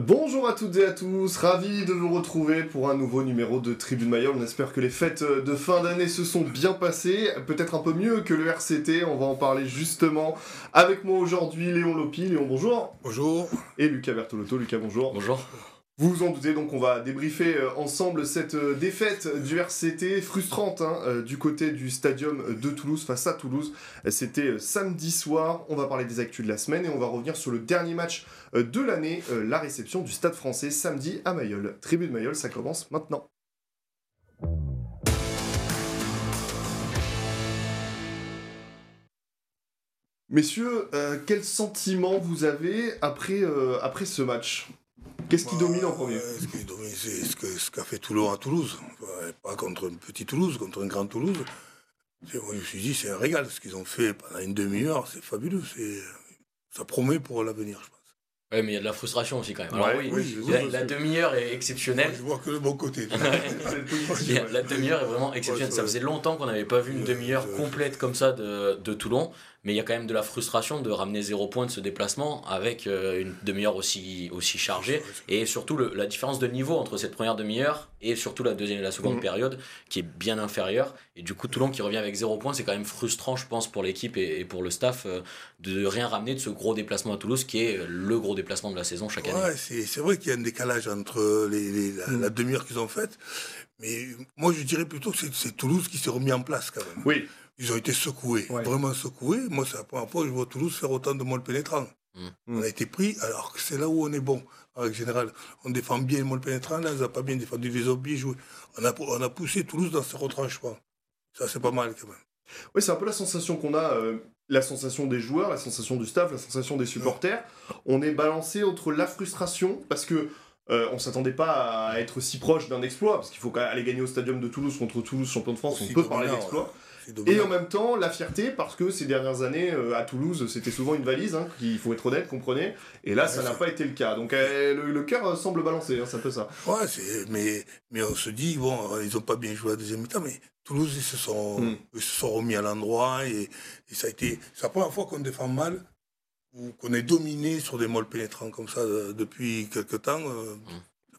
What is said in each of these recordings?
Bonjour à toutes et à tous, ravi de vous retrouver pour un nouveau numéro de Tribune Mayol. On espère que les fêtes de fin d'année se sont bien passées, peut-être un peu mieux que le RCT. On va en parler justement avec moi aujourd'hui, Léon Lopi. Léon, bonjour. Bonjour. Et Lucas Bertolotto. Lucas, bonjour. Bonjour. Vous vous en doutez, donc on va débriefer euh, ensemble cette euh, défaite du RCT frustrante hein, euh, du côté du stadium de Toulouse face à Toulouse. C'était samedi soir. On va parler des actus de la semaine et on va revenir sur le dernier match de l'année, la réception du Stade français samedi à Mayol. Tribune Mayol, ça commence maintenant. Messieurs, quel sentiment vous avez après, après ce match? Qu'est-ce qui domine en premier? Ce qui domine, c'est ce qu'a fait Toulon à Toulouse. Pas contre un petit Toulouse, contre un grand Toulouse. Moi, je me suis dit, c'est un régal. Ce qu'ils ont fait pendant une demi-heure, c'est fabuleux. Ça promet pour l'avenir, je pense. Oui, mais il y a de la frustration aussi quand même. Alors oui, la, demi-heure est exceptionnelle. je vois que le bon côté. la demi-heure est vraiment exceptionnelle. Ça faisait longtemps qu'on n'avait pas vu une demi-heure complète comme ça de, de Toulon mais il y a quand même de la frustration de ramener zéro point de ce déplacement avec euh, une demi-heure aussi, aussi chargée et surtout la différence de niveau entre cette première demi-heure et surtout la deuxième et la seconde mhm. période qui est bien inférieure et du coup Toulon qui revient avec zéro point c'est quand même frustrant je pense pour l'équipe et, pour le staff euh, de rien ramener de ce gros déplacement à Toulouse qui est le gros déplacement de la saison chaque année. c'est vrai qu'il y a un décalage entre les, la, mhm. la demi-heure qu'ils ont faite mais moi je dirais plutôt que c'est Toulouse qui s'est remis en place quand même. Oui. Ils ont été secoués, vraiment secoués. Moi, c'est la première fois que je vois Toulouse faire autant de molles pénétrants. Mm. On a été pris, alors que c'est là où on est bon. En général, on défend bien les molles pénétrants, là, ils n'ont pas bien défendu les joués. On a, on a poussé Toulouse dans ses retranchements. Ça, c'est pas mal quand même. Oui, c'est un peu la sensation qu'on a, euh, la sensation des joueurs, la sensation du staff, la sensation des supporters. On est balancé entre la frustration, parce que euh, on s'attendait pas à être si proche d'un exploit, parce qu'il faut aller gagner au stadium de Toulouse contre Toulouse, champion de France, on peut parler d'exploit. Et en même temps, la fierté, parce que ces dernières années, euh, à Toulouse, c'était souvent une valise, hein, il faut être honnête, comprenez. Et là, ça n'a pas été le cas. Donc euh, le, cœur euh, semble balancer, hein, c'est un peu ça. Ouais, mais, mais on se dit, bon, ils n'ont pas bien joué à la deuxième mi-temps, mais Toulouse, ils se sont, hmm. se sont remis à l'endroit. Et, ça a été. C'est la première fois qu'on défend mal, ou qu'on est dominé sur des molles pénétrants comme ça depuis quelques temps. Hmm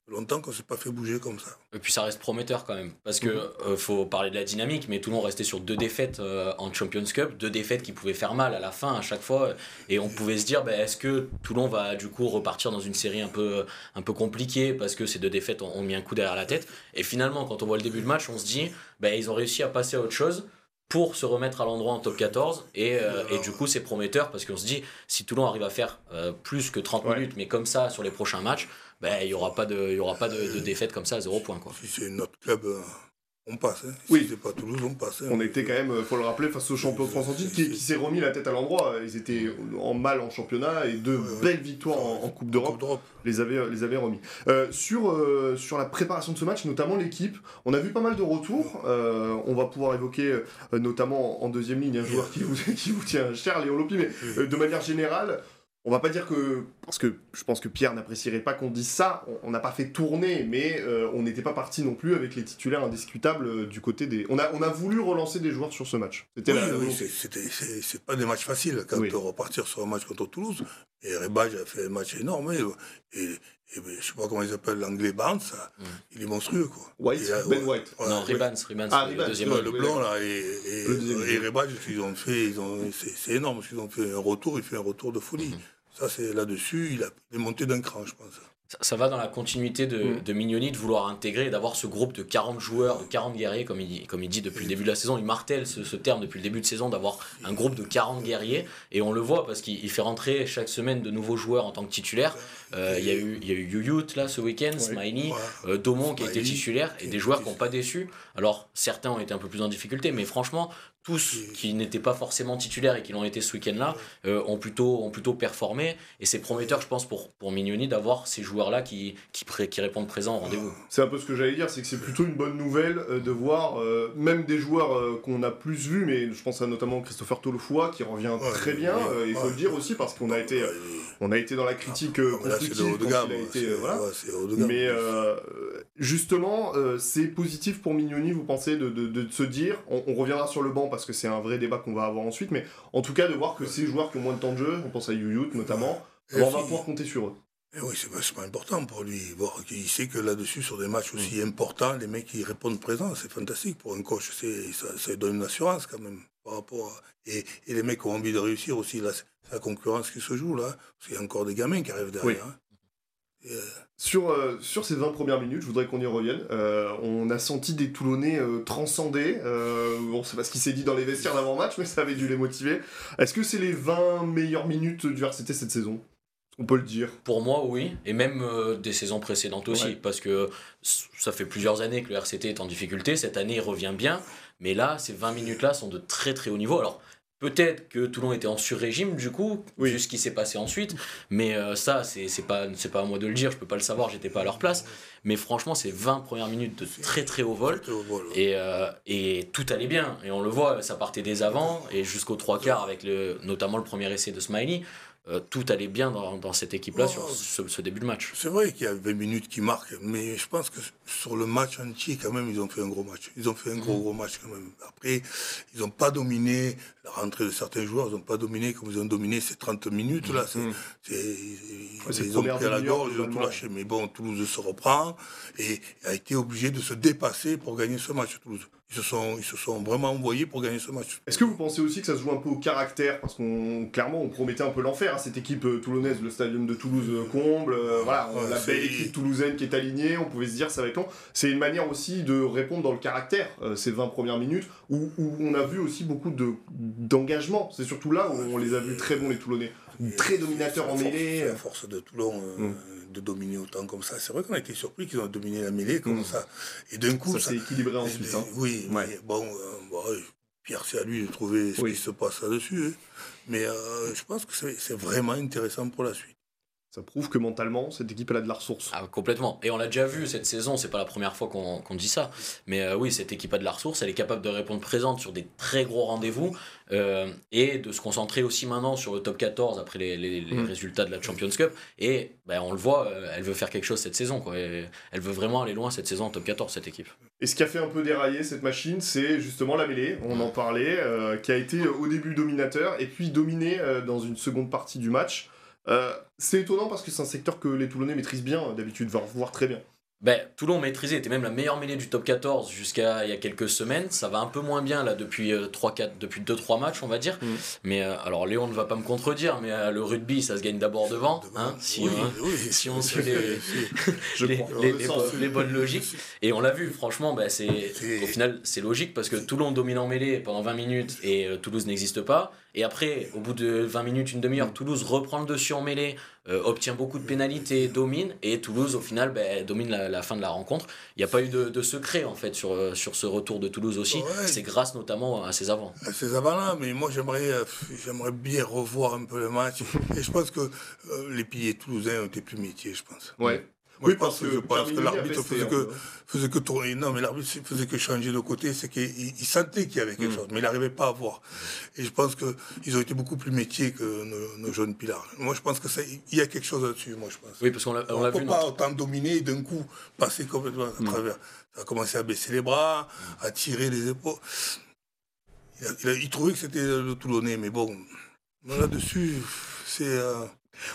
longtemps qu'on s'est pas fait bouger comme ça. Et puis ça reste prometteur quand même, parce que mhm. euh, faut parler de la dynamique, mais monde restait sur deux défaites euh, en Champions Cup, deux défaites qui pouvaient faire mal à la fin à chaque fois, et on pouvait se dire, ben, est-ce que Toulon va du coup repartir dans une série un peu, un peu compliquée, parce que ces deux défaites ont, mis un coup derrière la tête, et finalement quand on voit le début de match, on se dit, ben, ils ont réussi à passer à autre chose, pour se remettre à l'endroit en top 14 et, euh, et du coup c'est prometteur parce qu'on se dit si Toulon arrive à faire plus que 30 minutes mais comme ça sur les prochains matchs ben, il n'y aura pas, de, y aura pas de, défaite comme ça à zéro point. Quoi. Si c'est notre club, euh, on passe. Hein. Oui. Si c'est pas Toulouse, on passe. Hein. On était quand même, faut le rappeler, face au champion de France en titre qui, s'est remis la tête à l'endroit. Ils étaient en mal en championnat et deux belles victoires en, Coupe d'Europe les avaient, les avait remis. Euh, sur, euh, sur la préparation de ce match, notamment l'équipe, on a vu pas mal de retours. on va pouvoir évoquer notamment en deuxième ligne un joueur qui vous, qui vous tient cher, Léon Lopi, mais de manière générale, on va pas dire que parce que je pense que Pierre n'apprécierait pas qu'on dise ça. On n'a pas fait tourner, mais euh, on n'était pas parti non plus avec les titulaires indiscutables euh, du côté des. On a on a voulu relancer des joueurs sur ce match. C'était oui, c'est pas des matchs faciles quand on repartir sur un match contre Toulouse. Et Rebage a fait un match énorme. Et, et, ben, je sais pas comment ils appellent l'anglais Barnes, mm. il est monstrueux quoi. White, Ben White. non, Rebans, ah, le deuxième. le blanc là et, et, ils ont fait, ils ont, c'est énorme, ils ont fait un retour, il fait un retour de folie. Mm-hmm. Ça, c'est là-dessus, il a monté d'un cran, je pense. Ça, va dans la continuité de, mm. de, Mignoni de vouloir intégrer d'avoir ce groupe de 40 joueurs, de 40 guerriers, comme il, comme il dit depuis le début de la saison. Il martèle ce, ce terme depuis le début de saison, d'avoir un groupe de 40 guerriers. Et on le voit parce qu'il fait rentrer chaque semaine de nouveaux joueurs en tant que titulaires. Euh, il y a eu, y a eu Yuyut là ce week-end, Smiley, euh, Domon qui a été titulaire et des joueurs qui n'ont pas déçu. Alors certains ont été un peu plus en difficulté, mais franchement, tous qui n'étaient pas forcément titulaires et qui l'ont été ce week-end-là euh, ont, plutôt, ont plutôt performé. Et c'est prometteur, je pense, pour, pour Mignoni d'avoir ces joueurs-là qui, qui, qui, répondent présents au rendez-vous. C'est un peu ce que j'allais dire, c'est que c'est plutôt une bonne nouvelle euh, de voir euh, même des joueurs qu'on a plus vus, mais je pense à notamment Christopher Tolofoy qui revient très bien, il faut le dire aussi, parce qu'on a été, on a été dans la critique Mais justement, c'est positif pour Mignoni, vous pensez, de, de, de se dire, on, on reviendra sur le banc parce que c'est un vrai débat qu'on va avoir ensuite, mais en tout cas de voir que ces joueurs qui ont moins de temps de jeu, on pense à Yuyut notamment, on va pouvoir compter sur eux. Et oui, c'est vachement important pour lui. Qu'il sait que là-dessus, sur des matchs aussi mm. importants, les mecs qui répondent présents, c'est fantastique pour un coach. Ça, ça donne une assurance quand même par rapport et, les mecs ont envie de réussir aussi. Là, c'est la concurrence qui se joue là. Parce qu'il y a encore des gamins qui arrivent derrière. Hein. Euh, sur, euh, sur ces 20 premières minutes, je voudrais qu'on y revienne. Euh, on a senti des Toulonnais transcendés. bon, c'est pas ce qui s'est dit dans les vestiaires d'avant-match, mais ça avait dû les motiver. Est-ce que c'est les 20 meilleures minutes du RCT cette saison? On peut le dire. Pour moi, oui. Et même euh, des saisons précédentes aussi. Parce que ça fait plusieurs années que le RCT est en difficulté. Cette année, il revient bien. Mais là, ces 20 minutes-là sont de très très haut niveau. Alors, peut-être que Toulon était en sur-régime, du coup, vu ce qui s'est passé ensuite. Mais euh, ça, c'est pas, pas à moi de le dire. Je peux pas le savoir. J'étais pas à leur place. Mais franchement, c'est 20 premières minutes de très très haut vol. Et, euh, et tout allait bien. Et on le voit, ça partait dès avant. Et jusqu'au trois quarts, avec le, notamment le premier essai de Smiley. Euh, tout allait bien dans, dans cette équipe-là sur ce, début de match. C'est vrai qu'il y a 20 minutes qui marquent, mais je pense que sur le match entier, quand même, ils ont fait un gros match. Ils ont fait un gros, mhm. gros match quand même. Après, ils n'ont pas dominé la rentrée de certains joueurs, ils n'ont pas dominé comme ils ont dominé ces 30 minutes-là. Mhm. ils ont pris à la gorge, ils ont tout lâché. Mais bon, Toulouse se reprend et a été obligé de se dépasser pour gagner ce match, Toulouse. Ils se, sont, ils se sont vraiment envoyés pour gagner ce match. Est-ce que vous pensez aussi que ça se joue un peu au caractère? Parce qu'on clairement on promettait un peu l'enfer à cette équipe euh, toulonnaise, le stadium de Toulouse euh, comble, euh, voilà, la belle équipe toulousaine qui est alignée, on pouvait se dire ça va être long. C'est une manière aussi de répondre dans le caractère, ces 20 premières minutes, où, où on a vu aussi beaucoup d'engagement. C'est surtout là où on les a vus très bons les Toulonnais. Très dominateurs en mêlée. La force de Toulon. Mm de dominer autant comme ça. C'est vrai qu'on a été surpris qu'ils ont dominé la mêlée comme mm. ça. Et d'un coup. Ça, s'est équilibré ensuite. Hein. Oui, mais bon, euh, Pierre, c'est à lui de trouver ce qui se passe là-dessus. Hein. Mais euh, je pense que c'est vraiment intéressant pour la suite. Ça prouve que mentalement, cette équipe, elle a de la ressource. Ah, complètement. Et on l'a déjà vu cette saison, c'est pas la première fois qu'on dit ça. Mais euh, oui, cette équipe a de la ressource, elle est capable de répondre présente sur des très gros rendez-vous euh, et de se concentrer aussi maintenant sur le top 14 après les, mm. résultats de la Champions Cup. Et ben, on le voit, euh, elle veut faire quelque chose cette saison. Quoi. elle veut vraiment aller loin cette saison en top 14, cette équipe. Et ce qui a fait un peu dérailler cette machine, c'est justement la mêlée, on en parlait, qui a été au début dominateur et puis dominé dans une seconde partie du match. Euh, c'est étonnant parce que c'est un secteur que les Toulonnais maîtrisent bien, d'habitude, voire très bien. Ben, Toulon maîtrisé était même la meilleure mêlée du top 14 jusqu'à il y a quelques semaines. Ça va un peu moins bien là depuis 3 euh, 4 depuis 2 3 matchs, on va dire. Mm. Mais euh, alors Léon ne va pas me contredire mais le rugby ça se gagne d'abord devant, hein, si, si on suit les, les, bonnes logiques et on l'a vu franchement ben, c'est au final c'est logique parce que Toulon domine en mêlée pendant 20 minutes et Toulouse n'existe pas. Et après, au bout de 20 minutes, une demi-heure, Toulouse reprend le dessus en mêlée, euh, obtient beaucoup de pénalités, domine, et Toulouse, au final, ben, domine la, fin de la rencontre. Il n'y a pas eu de, secret, en fait, sur, euh, sur ce retour de Toulouse aussi. C'est grâce notamment à ses avants. À ses avants-là, mais moi, j'aimerais euh, j'aimerais bien revoir un peu le match. et je pense que les piliers toulousains ont été plus métiers, je pense. Ouais oui, parce que, je pense que l'arbitre faisait que, faisait que tourner. Non, mais l'arbitre faisait que changer de côté. C'est qu'il sentait qu'il y avait quelque mm. chose, mais il n'arrivait pas à voir. Et je pense qu'ils ont été beaucoup plus métiers que nos, jeunes pilars. Moi, je pense qu'il y a quelque chose là-dessus, moi, je pense. Oui, parce qu'on l'a on, peut pas autant dominer et d'un coup passer complètement à mm. travers. Ça a commencé à baisser les bras, à tirer les épaules. Il, trouvait que c'était le Toulonnais, mais bon, là-dessus, c'est. Euh,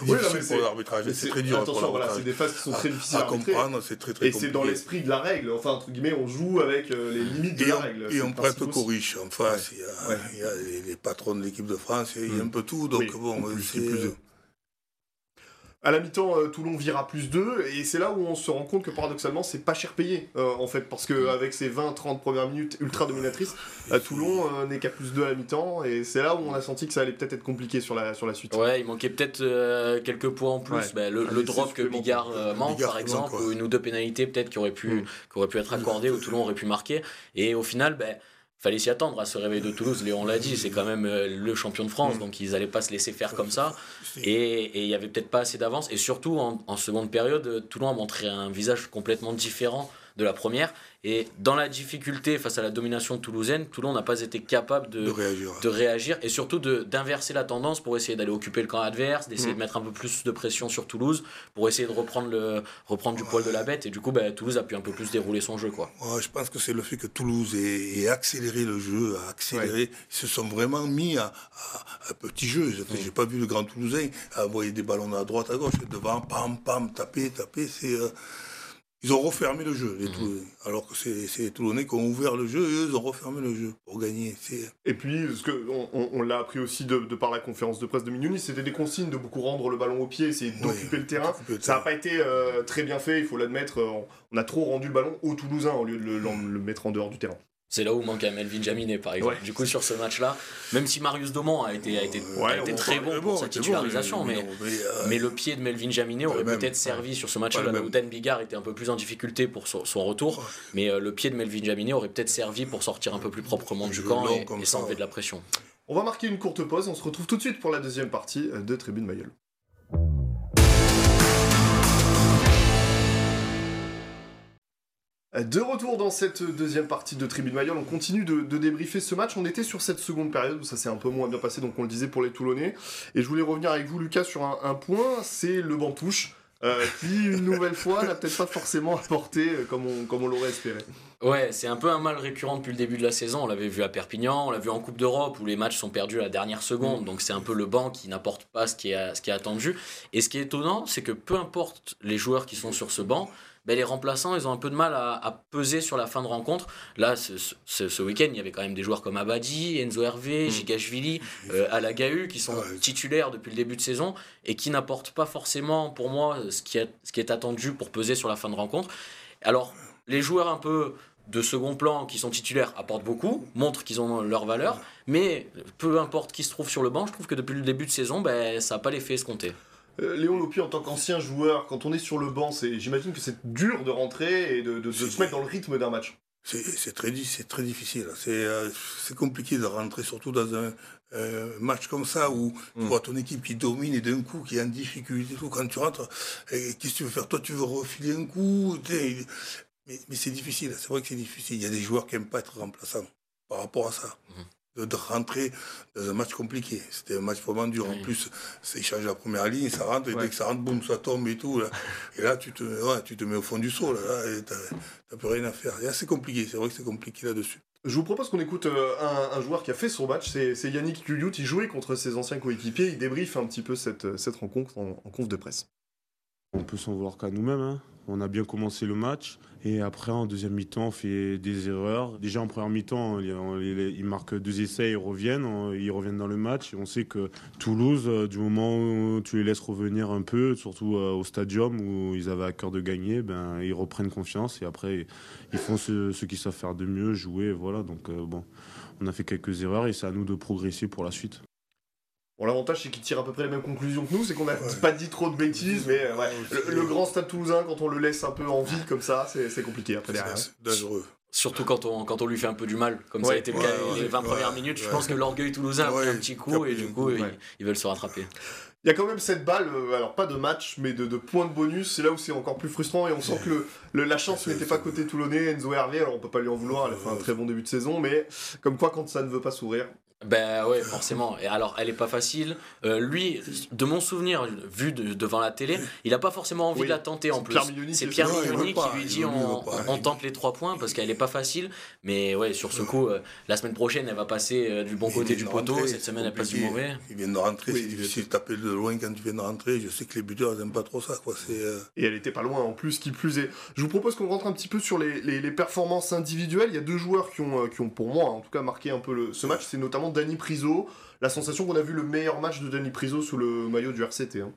oui, c'est l'arbitrage, c'est très dur. Attention, voilà, c'est des phases qui sont très difficiles à, comprendre, c'est très très Et c'est dans l'esprit de la règle, enfin, entre guillemets, on joue avec euh, les limites de la règle. Et on prête corrige. En face, il y a, les, patrons de l'équipe de France, il y a un mm. peu tout, donc bon, c'est plus. À la mi-temps, euh, Toulon vire à plus 2, et c'est là où on se rend compte que paradoxalement, c'est pas cher payé, euh, en fait, parce qu'avec ses 20-30 premières minutes ultra dominatrices, euh, Toulon n'est qu'à plus 2 à la mi-temps, et c'est là où on a senti que ça allait peut-être être compliqué sur la, sur la suite. Ouais, il manquait peut-être quelques points en plus. Bah, le, drop que Bigard manque, par exemple, ou une ou deux pénalités peut-être qui auraient pu, mm. qui auraient pu être accordées, où Toulon aurait pu marquer, et au final, ben fallait s'y attendre à ce réveil de Toulouse. Léon l'a dit, c'est quand même euh, le champion de France, mm. donc ils n'allaient pas se laisser faire comme ça. Et il n'y avait peut-être pas assez d'avance. Et surtout, en, seconde période, Toulon a montré un visage complètement différent de la première. Et dans la difficulté face à la domination toulousaine, Toulon n'a pas été capable de, de, réagir. et surtout d'inverser la tendance pour essayer d'aller occuper le camp adverse, d'essayer de mm. mettre un peu plus de pression sur Toulouse, pour essayer de reprendre, le, reprendre du poil de la bête. Et du coup, bah, Toulouse a pu un peu plus dérouler son jeu. Quoi. je pense que c'est le fait que Toulouse ait, accéléré le jeu, a accéléré. Ils se sont vraiment mis à, à, petit jeu. J'ai pas vu le grand Toulousain envoyer des ballons à droite, à gauche, devant, pam, pam, taper, taper. C'est. Euh, ils ont refermé le jeu, les mhm. Alors que c'est les Toulonnais qui ont ouvert le jeu et eux, ils ont refermé le jeu pour gagner. Et puis, ce que on, l'a appris aussi de, par la conférence de presse de Mignoni, c'était des consignes de beaucoup rendre le ballon au pied, essayer d'occuper le terrain. Ça n'a pas été euh, très bien fait, il faut l'admettre. On a trop rendu le ballon au Toulousain au lieu de le mettre en dehors du terrain. C'est là où manque Melvin Jaminet, par exemple. Du coup, sur ce match-là, même si Marius Domont a été, a été, très bon, pour sa titularisation, mais, euh, mais, le pied de Melvin Jaminet aurait peut-être servi sur ce match-là, là où Dan Bigard était un peu plus en difficulté pour son, retour, mais euh, le pied de Melvin Jaminet aurait peut-être servi pour sortir un peu plus proprement du camp et, et s'enlever de la pression. On va marquer une courte pause, on se retrouve tout de suite pour la deuxième partie de Tribune Mayol. De retour dans cette deuxième partie de Tribune Mayol, on continue de, débriefer ce match. On était sur cette seconde période où ça s'est un peu moins bien passé, donc on le disait pour les Toulonnais. Et je voulais revenir avec vous, Lucas, sur un, point c'est le banc touche, euh, qui, une nouvelle fois, n'a peut-être pas forcément apporté euh, comme on, comme on l'aurait espéré. Ouais, c'est un peu un mal récurrent depuis le début de la saison. On l'avait vu à Perpignan, on l'a vu en Coupe d'Europe où les matchs sont perdus à la dernière seconde. Mm. Donc c'est un peu le banc qui n'apporte pas ce qui, est, ce qui est attendu. Et ce qui est étonnant, c'est que peu importe les joueurs qui sont sur ce banc, ben, les remplaçants, ils ont un peu de mal à, peser sur la fin de rencontre. Là, ce, week-end, il y avait quand même des joueurs comme Abadi, Enzo Hervé, Gigashvili, mm. euh, Alagahu, qui sont titulaires depuis le début de saison et qui n'apportent pas forcément, pour moi, ce qui, est, ce qui est attendu pour peser sur la fin de rencontre. Alors, les joueurs un peu de second plan qui sont titulaires apportent beaucoup, montrent qu'ils ont leur valeur, mais peu importe qui se trouve sur le banc, je trouve que depuis le début de saison, ben, ça n'a pas l'effet escompté. Euh, Léon Lopi, en tant qu'ancien joueur, quand on est sur le banc, j'imagine que c'est dur de rentrer et de, se mettre dans le rythme d'un match. C'est très, très difficile. Euh, c'est compliqué de rentrer, surtout dans un euh, match comme ça où tu mm. vois ton équipe qui domine et d'un coup qui est en difficulté. Tout. Quand tu rentres, qu'est-ce que tu veux faire? Toi, tu veux refiler un coup Mais, c'est difficile. C'est vrai que c'est difficile. Il y a des joueurs qui n'aiment pas être remplaçants par rapport à ça. Mm de rentrer dans un match compliqué. C'était un match vraiment dur. En plus, c'est change la première ligne, ça rentre, et dès que ça rentre, boum, ça tombe et tout. Et là, tu te, ouais, tu te mets au fond du saut, là, et t'as plus rien à faire. C'est compliqué, c'est vrai que c'est compliqué là-dessus. Je vous propose qu'on écoute euh, un, joueur qui a fait son match, c'est Yannick Luliout. Il jouait contre ses anciens coéquipiers, il débriefe un petit peu cette, cette rencontre en, en conf de presse. On peut s'en vouloir qu'à nous-mêmes. Hein. On a bien commencé le match. Et après, en deuxième mi-temps, on fait des erreurs. Déjà en première mi-temps, ils marquent deux essais, ils reviennent, ils reviennent dans le match. on sait que Toulouse, euh, du moment où tu les laisses revenir un peu, surtout euh, au stadium où ils avaient à cœur de gagner, ben, ils reprennent confiance et après, ils font ce, qu'ils savent faire de mieux, jouer. Voilà. Donc, euh, bon, on a fait quelques erreurs et c'est à nous de progresser pour la suite. Bon, l'avantage, c'est qu'il tire à peu près les mêmes conclusions que nous, c'est qu'on n'a pas dit trop de bêtises, mais ouais, le, grand stade toulousain, quand on le laisse un peu en vie comme ça, c'est compliqué après derrière. C'est dangereux. Surtout quand on, quand on lui fait un peu du mal, comme ça a été le cas les 20 premières minutes. Je pense que l'orgueil toulousain a pris un petit coup et du coup, ils, veulent se rattraper. Il y a quand même cette balle, euh, alors pas de match, mais de, points de bonus. C'est là où c'est encore plus frustrant et on sent que le, la chance n'était pas côté toulonnais. Enzo Hervé, alors on peut pas lui en vouloir, elle a fait un très bon début de saison, mais comme quoi quand ça ne veut pas sourire, ben ouais, forcément. Et alors, elle est pas facile. Euh, lui, de mon souvenir, vu devant la télé, il a pas forcément envie de la tenter en plus. C'est Pierre Mignoni qui lui dit on, tente les trois points parce qu'elle est pas facile. Mais ouais, sur ce coup, euh, la semaine prochaine, elle va passer euh, du bon côté du poteau. Cette semaine, elle passe du mauvais. Il vient de rentrer, c'est difficile de taper de loin quand tu viens de rentrer. Je sais que les buteurs n'aiment pas trop ça. Quoi. Et elle était pas loin en plus, qui plus est. Je vous propose qu'on rentre un petit peu sur les, les, performances individuelles. Il y a deux joueurs qui ont, qui ont, pour moi, en tout cas, marqué un peu le, ce match. C'est notamment Danny Priso. La sensation qu'on a vu le meilleur match de Danny Priso sous le maillot du RCT. Hein.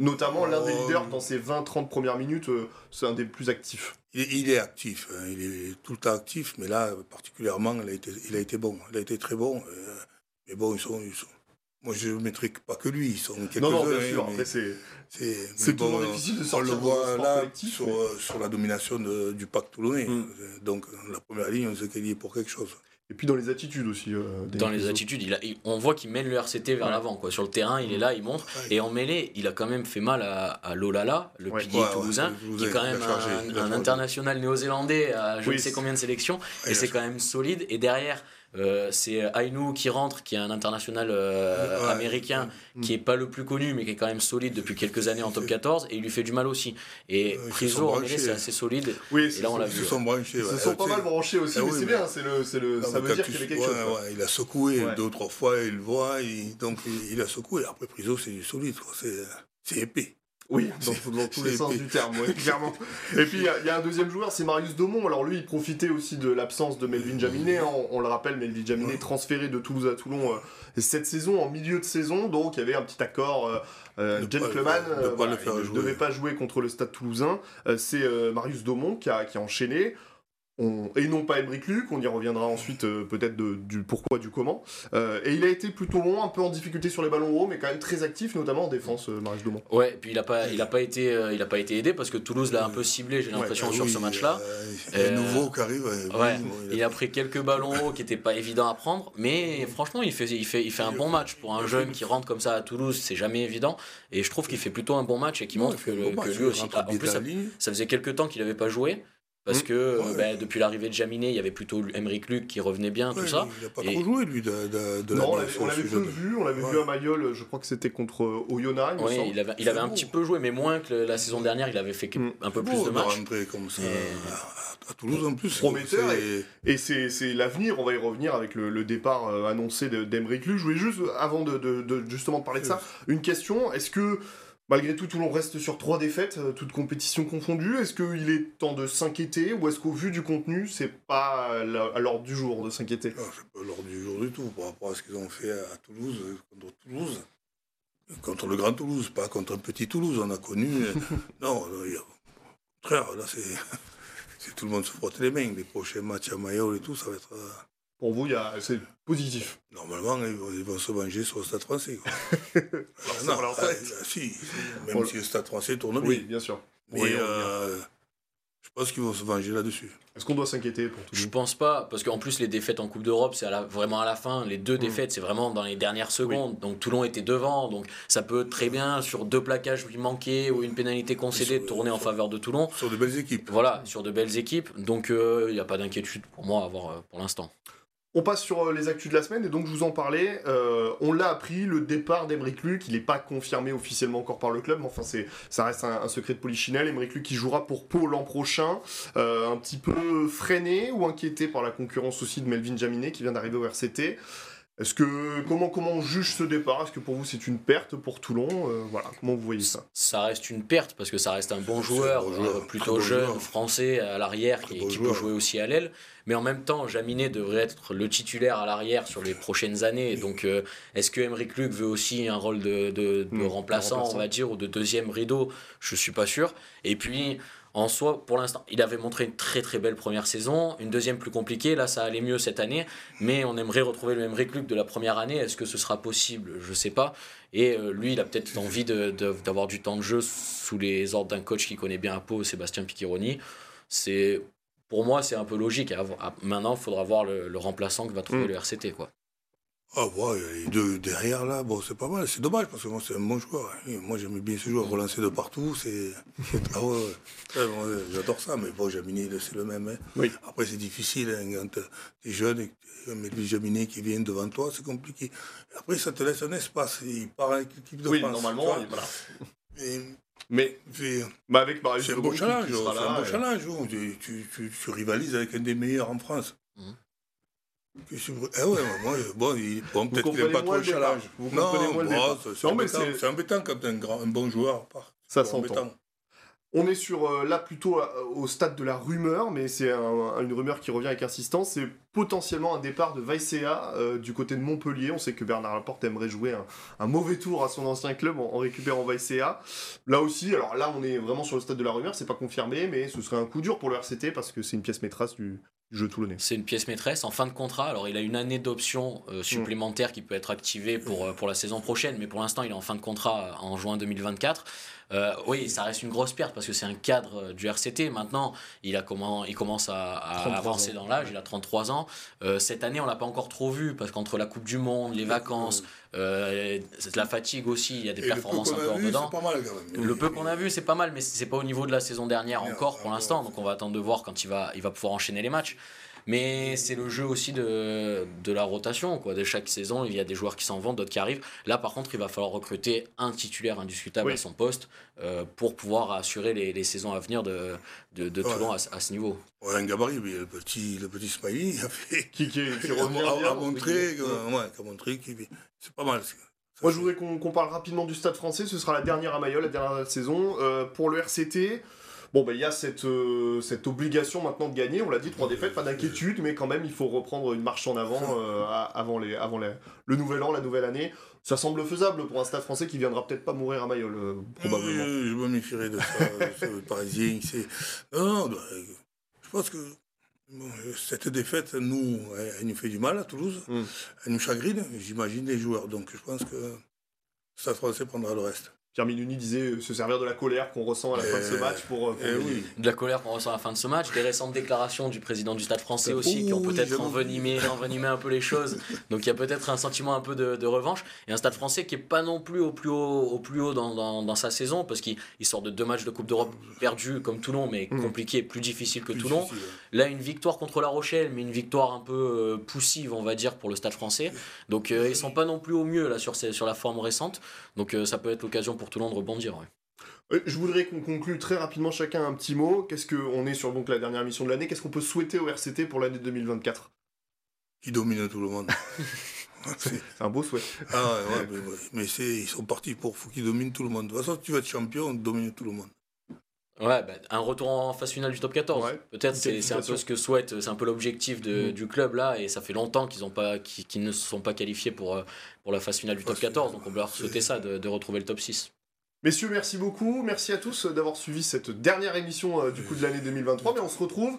Notamment l'un des oh. leaders dans ses 20-30 premières minutes, euh, c'est un des plus actifs. Il, est actif, hein. il est tout le temps actif, mais là, particulièrement, il a été, il a été bon. Il a été très bon. Euh, mais bon, ils sont, Moi, je ne mettrai pas que lui, ils sont quelques-uns. Non, non, bien sûr, après, c'est. C'est toujours difficile de sortir On le voit là, sur, euh, sur, la domination du pacte toulonnais. Mm. Donc, la première ligne, on sait qu'elle y est pour quelque chose. Et puis dans les attitudes aussi. Euh, dans les attitudes, il a, on voit qu'il mène le RCT vers l'avant. Quoi. Sur le terrain, il est là, il montre. Et en mêlée, il a quand même fait mal à, à Lolala, le pilier toulousain, qui est quand même un, international néo-zélandais à je ne sais combien de sélections. et c'est quand même solide. Et derrière, euh, c'est Ainu qui rentre, qui est un international euh, américain, mm. qui est pas le plus connu, mais qui est quand même solide depuis quelques années en top 14, et il lui fait du mal aussi. Et Priso, en c'est assez solide. Oui, et là, on l'a vu. Ils sont branchés. Ils sont pas mal branchés aussi, ah mais c'est bien, c'est le, le, ça veut dire qu'il y avait quelque chose. il a secoué deux ou trois fois, il le voit, donc il, a secoué. Après, Priso, c'est du solide, c'est épais. Oui, dans, tous les sens du terme, clairement. Et puis il y, a un deuxième joueur, c'est Marius Daumont. Alors lui, il profitait aussi de l'absence de Melvin Jaminet. Hein. On, le rappelle, Melvin Jaminet transféré de Toulouse à Toulon euh, cette saison, en milieu de saison. Donc il y avait un petit accord euh, euh gentleman. il ne devait pas jouer contre le Stade Toulousain. Euh, c'est Marius Daumont qui a, qui a enchaîné et non pas Emric Luc, on y reviendra ensuite euh, peut-être du pourquoi, du comment. Euh, et il a été plutôt long, un peu en difficulté sur les ballons hauts, mais quand même très actif, notamment en défense, euh, Marius Domont. Ouais, puis il n'a pas, il a pas, été, il a pas été aidé parce que Toulouse l'a un peu ciblé, j'ai l'impression, ah sur ce match-là. Il y a nouveau qui arrive. Ouais, il, a... pris quelques ballons hauts qui n'étaient pas évidents à prendre, mais franchement, il fait, il, fait, il fait un bon match pour un jeune qui rentre comme ça à Toulouse, c'est jamais évident. Et je trouve qu'il fait plutôt un bon match et qui montre que, lui aussi. Ah, en plus, ça, ça faisait quelques temps qu'il n'avait pas joué. Parce mmh. que euh, ben, depuis l'arrivée de Jaminet, il y avait plutôt Emeric Luc qui revenait bien, tout ça. Il n'a pas trop joué, lui, de, de, Non, on l'avait peu vu. On l'avait vu à Mayol, je crois que c'était contre euh, Oyonnax. Oui, il avait, il avait un petit peu joué, mais moins que la saison dernière. Il avait fait mmh. un peu plus de matchs. comme ça à, Toulouse en plus. Prometteur. Et, c'est l'avenir, on va y revenir avec le, départ euh, annoncé d'Emeric Luc. Je voulais juste, avant de, justement parler de ça, une question. Est-ce que Malgré tout, Toulon reste sur trois défaites, euh, toutes compétitions confondues. Est-ce qu'il est temps de s'inquiéter ou est-ce qu'au vu du contenu, c'est pas à l'ordre du jour de s'inquiéter? Non, c'est pas à l'ordre du jour du tout par rapport à ce qu'ils ont fait à Toulouse, euh, contre Toulouse. Contre le grand Toulouse, pas contre un petit Toulouse, on a connu. Euh, non, au contraire, là, c'est. tout le monde se frotte les mains. Les prochains matchs à Mayol et tout, ça va être. Pour vous, c'est positif. Normalement, ils vont se venger sur le Stade français. non, ah, si, même si le Stade français tourne bien. Oui, bien sûr. Mais euh, je pense qu'ils vont se venger là-dessus. Est-ce qu'on doit s'inquiéter pour tout Je pense pas, parce qu'en plus, les défaites en Coupe d'Europe, c'est vraiment à la fin. Les deux mmh. défaites, c'est vraiment dans les dernières secondes. Donc Toulon était devant. Donc ça peut très bien, sur deux plaquages qui manquaient ou une pénalité concédée, tourner en faveur de Toulon. Sur de belles équipes. Voilà, sur de belles équipes. Donc euh, il n'y a pas d'inquiétude pour moi à avoir euh, pour l'instant. On passe sur euh, les actus de la semaine et donc je vous en parlais. Euh, on l'a appris, le départ d'Emeric Luc, il n'est pas confirmé officiellement encore par le club, mais enfin c'est, ça reste un, secret de polichinelle. Emeric Luc qui jouera pour Pau l'an prochain, euh, un petit peu freiné ou inquiété par la concurrence aussi de Melvin Jaminet qui vient d'arriver au RCT. Est-ce que comment comment on juge ce départ? Est-ce que pour vous c'est une perte? Pour Toulon euh, Voilà, comment vous voyez ça? Ça reste une perte parce que ça reste un bon joueur, euh, plutôt jeune, français à l'arrière qui, peut jouer aussi à l'aile. Mais en même temps, Jaminet devrait être le titulaire à l'arrière sur les prochaines années. Donc, euh, est-ce que Emeric Luc veut aussi un rôle de, de, hmm, remplaçant, on va dire, ou de deuxième rideau? Je suis pas sûr. Et puis en soi, pour l'instant, il avait montré une très très belle première saison, une deuxième plus compliquée, là ça allait mieux cette année, mais on aimerait retrouver le même Luc de la première année, est-ce que ce sera possible? Je sais pas. Et euh, lui, il a peut-être envie d'avoir du temps de jeu sous les ordres d'un coach qui connaît bien à Pau, Sébastien Picchironi. C'est, pour moi, c'est un peu logique. Maintenant, il faudra voir le, remplaçant que va trouver mm. le RCT. Quoi. Ah ouais, les deux derrière là, bon c'est pas mal, c'est dommage parce que moi c'est un bon joueur. Hein. Moi j'aimais bien ce joueur, relancer de partout, c'est. Ah ouais, j'adore ça, mais bon, Jaminé c'est le même. Hein. Oui. Après c'est difficile, hein, quand t'es jeune et mais lui Jaminé qui vient devant toi, c'est compliqué. Après ça te laisse un espace, il part avec l'équipe de oui, France. normalement, voilà. mais bah avec c'est un beau challenge, c'est un beau challenge. Tu, tu, tu, tu, rivalises avec un des meilleurs en France. Mmh. Ah ouais, moi, bon, il, bon peut-être qu'il n'aime pas trop le challenge. Vous non, bon, c'est embêtant, embêtant quand un, grand, un bon joueur part. Ça s'entend. On est sur euh, là plutôt euh, au stade de la rumeur, mais c'est une rumeur qui revient avec insistance. C'est potentiellement un départ de Vaicea euh, du côté de Montpellier. On sait que Bernard Laporte aimerait jouer un, mauvais tour à son ancien club en, récupérant Vaicea. Là aussi, alors là on est vraiment sur le stade de la rumeur, c'est pas confirmé, mais ce serait un coup dur pour le RCT parce que c'est une pièce maîtresse du, jeu toulonnais. C'est une pièce maîtresse en fin de contrat. Alors il a une année d'option euh, supplémentaire qui peut être activée pour, euh, pour la saison prochaine, mais pour l'instant il est en fin de contrat en juin 2024. Euh, oui, ça reste une grosse perte parce que c'est un cadre du RCT. Maintenant, il, a comment, il commence à, avancer dans l'âge, il a 33 ans. cette année, on l'a pas encore trop vu parce qu'entre la Coupe du Monde, les vacances, la fatigue aussi, il y a des performances un peu en dedans. Le peu qu'on a vu, c'est pas mal, mais c'est pas au niveau de la saison dernière encore pour l'instant. Donc on va attendre de voir quand il va, il va pouvoir enchaîner les matchs. Mais c'est le jeu aussi de, de, la rotation. Quoi. De chaque saison, il y a des joueurs qui s'en vont, d'autres qui arrivent. Là, par contre, il va falloir recruter un titulaire indiscutable à son poste euh, pour pouvoir assurer les, les, saisons à venir de, de, de Toulon à, ce niveau. Ouais, un gabarit, mais le petit, le petit Smiley a fait. Qui, qui, qui a, montré, montré c'est pas mal. Moi, je voudrais qu'on parle rapidement du Stade français. Ce sera la dernière à Mayol, la dernière saison. Euh, pour le RCT, Bon, ben, il y a cette, euh, cette obligation maintenant de gagner. On l'a dit, trois défaites, pas d'inquiétude, mais quand même, il faut reprendre une marche en avant euh, avant, les, avant le nouvel an, la nouvelle année. Ça semble faisable pour un stade français qui viendra peut-être pas mourir à Mayol, euh, probablement. je me méfierais de ça, le parisien. Non, bah, je pense que cette défaite, nous, elle, nous fait du mal à Toulouse. Hmm. Elle nous chagrine, j'imagine, les joueurs. Donc je pense que le Stade français prendra le reste. Pierre Minuni disait euh, se servir de la colère qu'on ressent à la fin de ce match pour. Euh, eh de la colère qu'on ressent à la fin de ce match, des récentes déclarations du président du Stade français aussi qui ont peut-être envenimé, envenimé un peu les choses. Donc il y a peut-être un sentiment un peu de, revanche. Et un Stade français qui est pas non plus au plus haut, au plus haut dans, dans, sa saison parce qu'il sort de deux matchs de Coupe d'Europe perdus comme Toulon, mais mm. compliqués, plus difficiles que Toulon. Là, une victoire contre La Rochelle, mais une victoire un peu euh, poussive, on va dire, pour le Stade français. Donc ils sont pas non plus au mieux là sur, sur la forme récente. Donc ça peut être l'occasion pour Toulon de rebondir. Euh, je voudrais qu'on conclue très rapidement chacun un petit mot. Qu'est-ce que on est sur donc la dernière mission de l'année? Qu'est-ce qu'on peut souhaiter au RCT pour l'année 2024 Qui domine tout le monde. c'est un beau souhait. Ah ouais, mais, ils sont partis pour qu'ils dominent tout le monde. De toute façon, tu vas être champion, domine tout le monde. Ouais, bah, un retour en phase finale du top 14. Peut-être c'est un peu ce que souhaite, c'est un peu l'objectif mm. du club là, et ça fait longtemps qu'ils pas, ne se sont pas qualifiés pour, euh, pour la phase finale du top 14, donc on peut leur souhaiter ça, de, retrouver le top 6. Messieurs, merci beaucoup. Merci à tous d'avoir suivi cette dernière émission euh, du coup de l'année 2023. Mais on se retrouve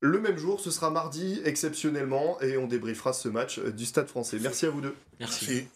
le même jour, ce sera mardi exceptionnellement, et on débriefera ce match euh, du Stade français. Merci à vous deux. Merci.